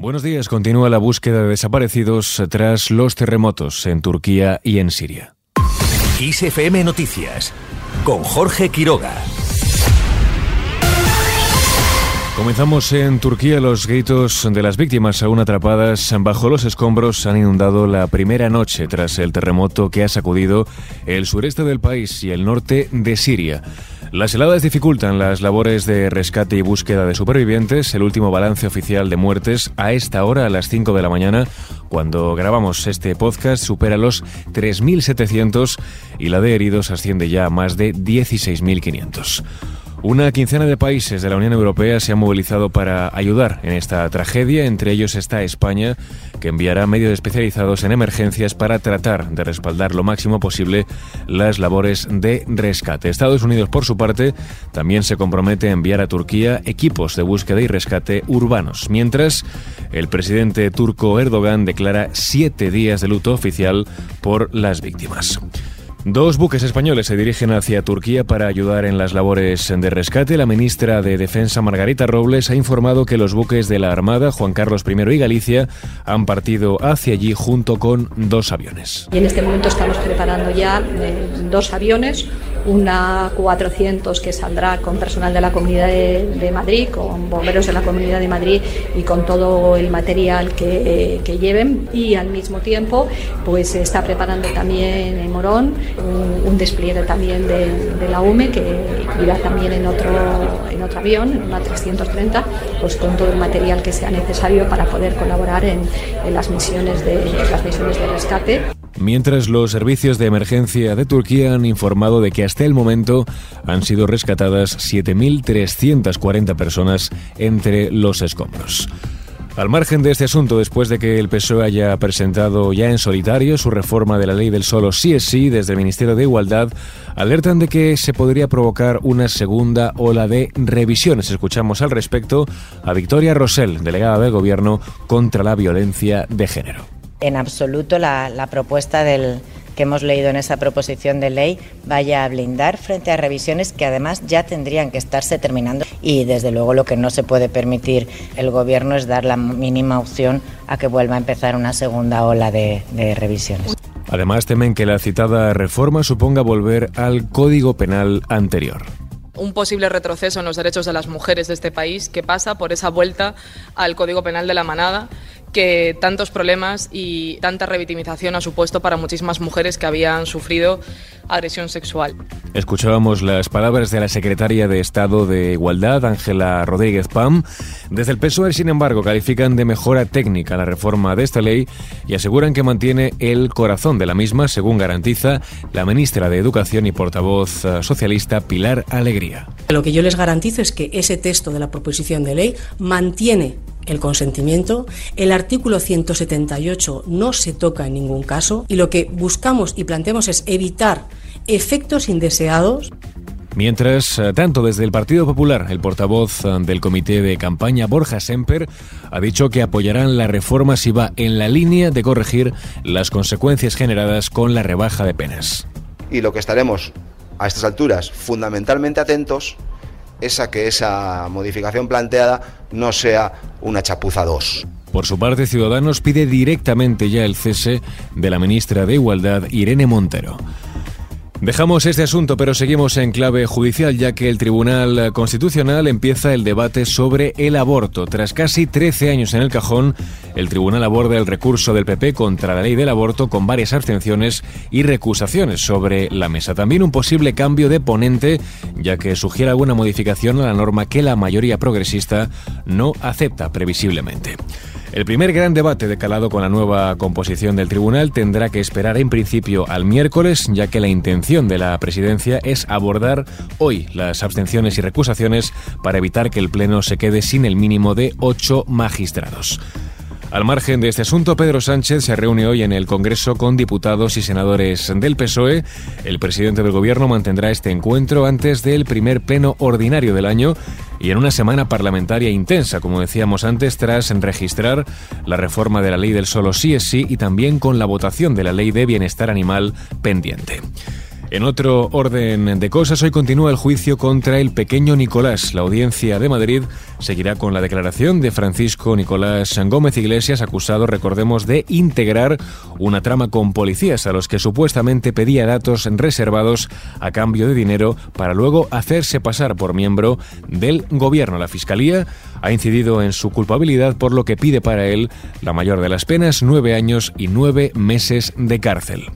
Buenos días. Continúa la búsqueda de desaparecidos tras los terremotos en Turquía y en Siria. ISFM Noticias con Jorge Quiroga. Comenzamos en Turquía. Los gritos de las víctimas aún atrapadas bajo los escombros han inundado la primera noche tras el terremoto que ha sacudido el sureste del país y el norte de Siria. Las heladas dificultan las labores de rescate y búsqueda de supervivientes. El último balance oficial de muertes a esta hora, a las 5 de la mañana, cuando grabamos este podcast, supera los 3.700 y la de heridos asciende ya a más de 16.500. Una quincena de países de la Unión Europea se han movilizado para ayudar en esta tragedia. Entre ellos está España, que enviará medios especializados en emergencias para tratar de respaldar lo máximo posible las labores de rescate. Estados Unidos, por su parte, también se compromete a enviar a Turquía equipos de búsqueda y rescate urbanos. Mientras, el presidente turco Erdogan declara siete días de luto oficial por las víctimas. Dos buques españoles se dirigen hacia Turquía para ayudar en las labores de rescate. La ministra de Defensa, Margarita Robles, ha informado que los buques de la Armada, Juan Carlos I y Galicia, han partido hacia allí junto con dos aviones. Y en este momento estamos preparando ya eh, dos aviones, una 400 que saldrá con personal de la Comunidad de, Madrid, con bomberos de la Comunidad de Madrid y con todo el material que, lleven. Y al mismo tiempo, pues se está preparando también en Morón un, despliegue también de, la UME que irá también en otro, en otro avión, en una 330, pues con todo el material que sea necesario para poder colaborar en, en las, misiones de, las misiones de rescate. Mientras los servicios de emergencia de Turquía han informado de que hasta el momento han sido rescatadas 7.340 personas entre los escombros. Al margen de este asunto, después de que el PSOE haya presentado ya en solitario su reforma de la ley del solo sí es sí desde el Ministerio de Igualdad, alertan de que se podría provocar una segunda ola de revisiones. Escuchamos al respecto a Victoria Rosell, delegada del Gobierno contra la violencia de género. En absoluto la, la propuesta del que hemos leído en esa proposición de ley vaya a blindar frente a revisiones que además ya tendrían que estarse terminando. Y desde luego lo que no se puede permitir el Gobierno es dar la mínima opción a que vuelva a empezar una segunda ola de, de revisiones. Además temen que la citada reforma suponga volver al Código Penal anterior un posible retroceso en los derechos de las mujeres de este país que pasa por esa vuelta al Código Penal de la Manada que tantos problemas y tanta revictimización ha supuesto para muchísimas mujeres que habían sufrido agresión sexual. Escuchábamos las palabras de la secretaria de Estado de Igualdad, Ángela Rodríguez Pam. Desde el PSOE, sin embargo, califican de mejora técnica la reforma de esta ley y aseguran que mantiene el corazón de la misma, según garantiza la ministra de Educación y portavoz eh, socialista Pilar Alegría. Lo que yo les garantizo es que ese texto de la proposición de ley mantiene el consentimiento. El artículo 178 no se toca en ningún caso y lo que buscamos y planteamos es evitar efectos indeseados. Mientras, eh, tanto desde el Partido Popular, el portavoz eh, del comité de campaña, Borja Semper, ha dicho que apoyarán la reforma si va en la línea de corregir las consecuencias generadas con la rebaja de penas. Y lo que estaremos a estas alturas fundamentalmente atentos esa que esa modificación planteada no sea una chapuza 2. Por su parte, Ciudadanos pide directamente ya el cese de la ministra de Igualdad, Irene Montero. Dejamos este asunto, pero seguimos en clave judicial, ya que el Tribunal Constitucional empieza el debate sobre el aborto. Tras casi 13 años en el cajón, el Tribunal aborda el recurso del PP contra la ley del aborto con varias abstenciones y recusaciones sobre la mesa. También un posible cambio de ponente, ya que sugiere alguna modificación a la norma que la mayoría progresista no acepta previsiblemente. El primer gran debate de calado con la nueva composición del tribunal tendrá que esperar en principio al miércoles, ya que la intención de la presidencia es abordar hoy las abstenciones y recusaciones para evitar que el Pleno se quede sin el mínimo de ocho magistrados. Al margen de este asunto, Pedro Sánchez se reúne hoy en el Congreso con diputados y senadores del PSOE. El presidente del Gobierno mantendrá este encuentro antes del primer pleno ordinario del año y en una semana parlamentaria intensa, como decíamos antes, tras registrar la reforma de la ley del solo sí es sí y también con la votación de la ley de bienestar animal pendiente. En otro orden de cosas, hoy continúa el juicio contra el pequeño Nicolás. La audiencia de Madrid seguirá con la declaración de Francisco Nicolás Gómez Iglesias, acusado, recordemos, de integrar una trama con policías a los que supuestamente pedía datos reservados a cambio de dinero para luego hacerse pasar por miembro del gobierno. La Fiscalía ha incidido en su culpabilidad, por lo que pide para él la mayor de las penas, nueve años y nueve meses de cárcel.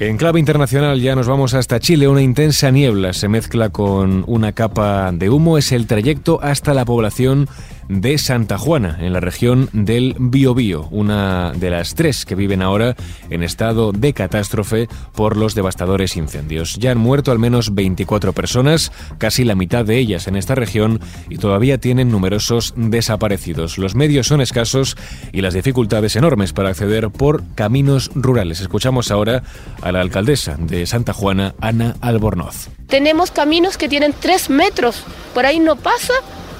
En clave internacional ya nos vamos hasta Chile. Una intensa niebla se mezcla con una capa de humo. Es el trayecto hasta la población de Santa Juana, en la región del Biobío, una de las tres que viven ahora en estado de catástrofe por los devastadores incendios. Ya han muerto al menos 24 personas, casi la mitad de ellas en esta región, y todavía tienen numerosos desaparecidos. Los medios son escasos y las dificultades enormes para acceder por caminos rurales. Escuchamos ahora a la alcaldesa de Santa Juana, Ana Albornoz. Tenemos caminos que tienen tres metros, por ahí no pasa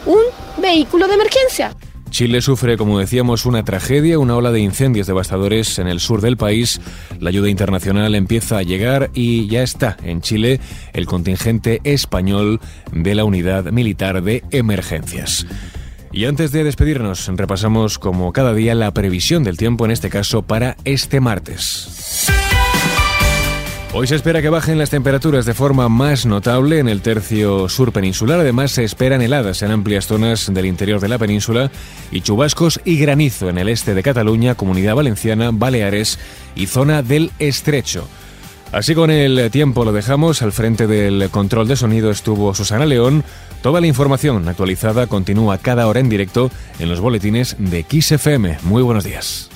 un vehículo de emergencia. Chile sufre, como decíamos, una tragedia, una ola de incendios devastadores en el sur del país. La ayuda internacional empieza a llegar y ya está en Chile el contingente español de la Unidad Militar de Emergencias. Y antes de despedirnos, repasamos como cada día la previsión del tiempo, en este caso para este martes. Hoy se espera que bajen las temperaturas de forma más notable en el tercio sur peninsular. Además, se esperan heladas en amplias zonas del interior de la península y chubascos y granizo en el este de Cataluña, Comunidad Valenciana, Baleares y zona del Estrecho. Así con el tiempo lo dejamos. Al frente del control de sonido estuvo Susana León. Toda la información actualizada continúa cada hora en directo en los boletines de XFM. Muy buenos días.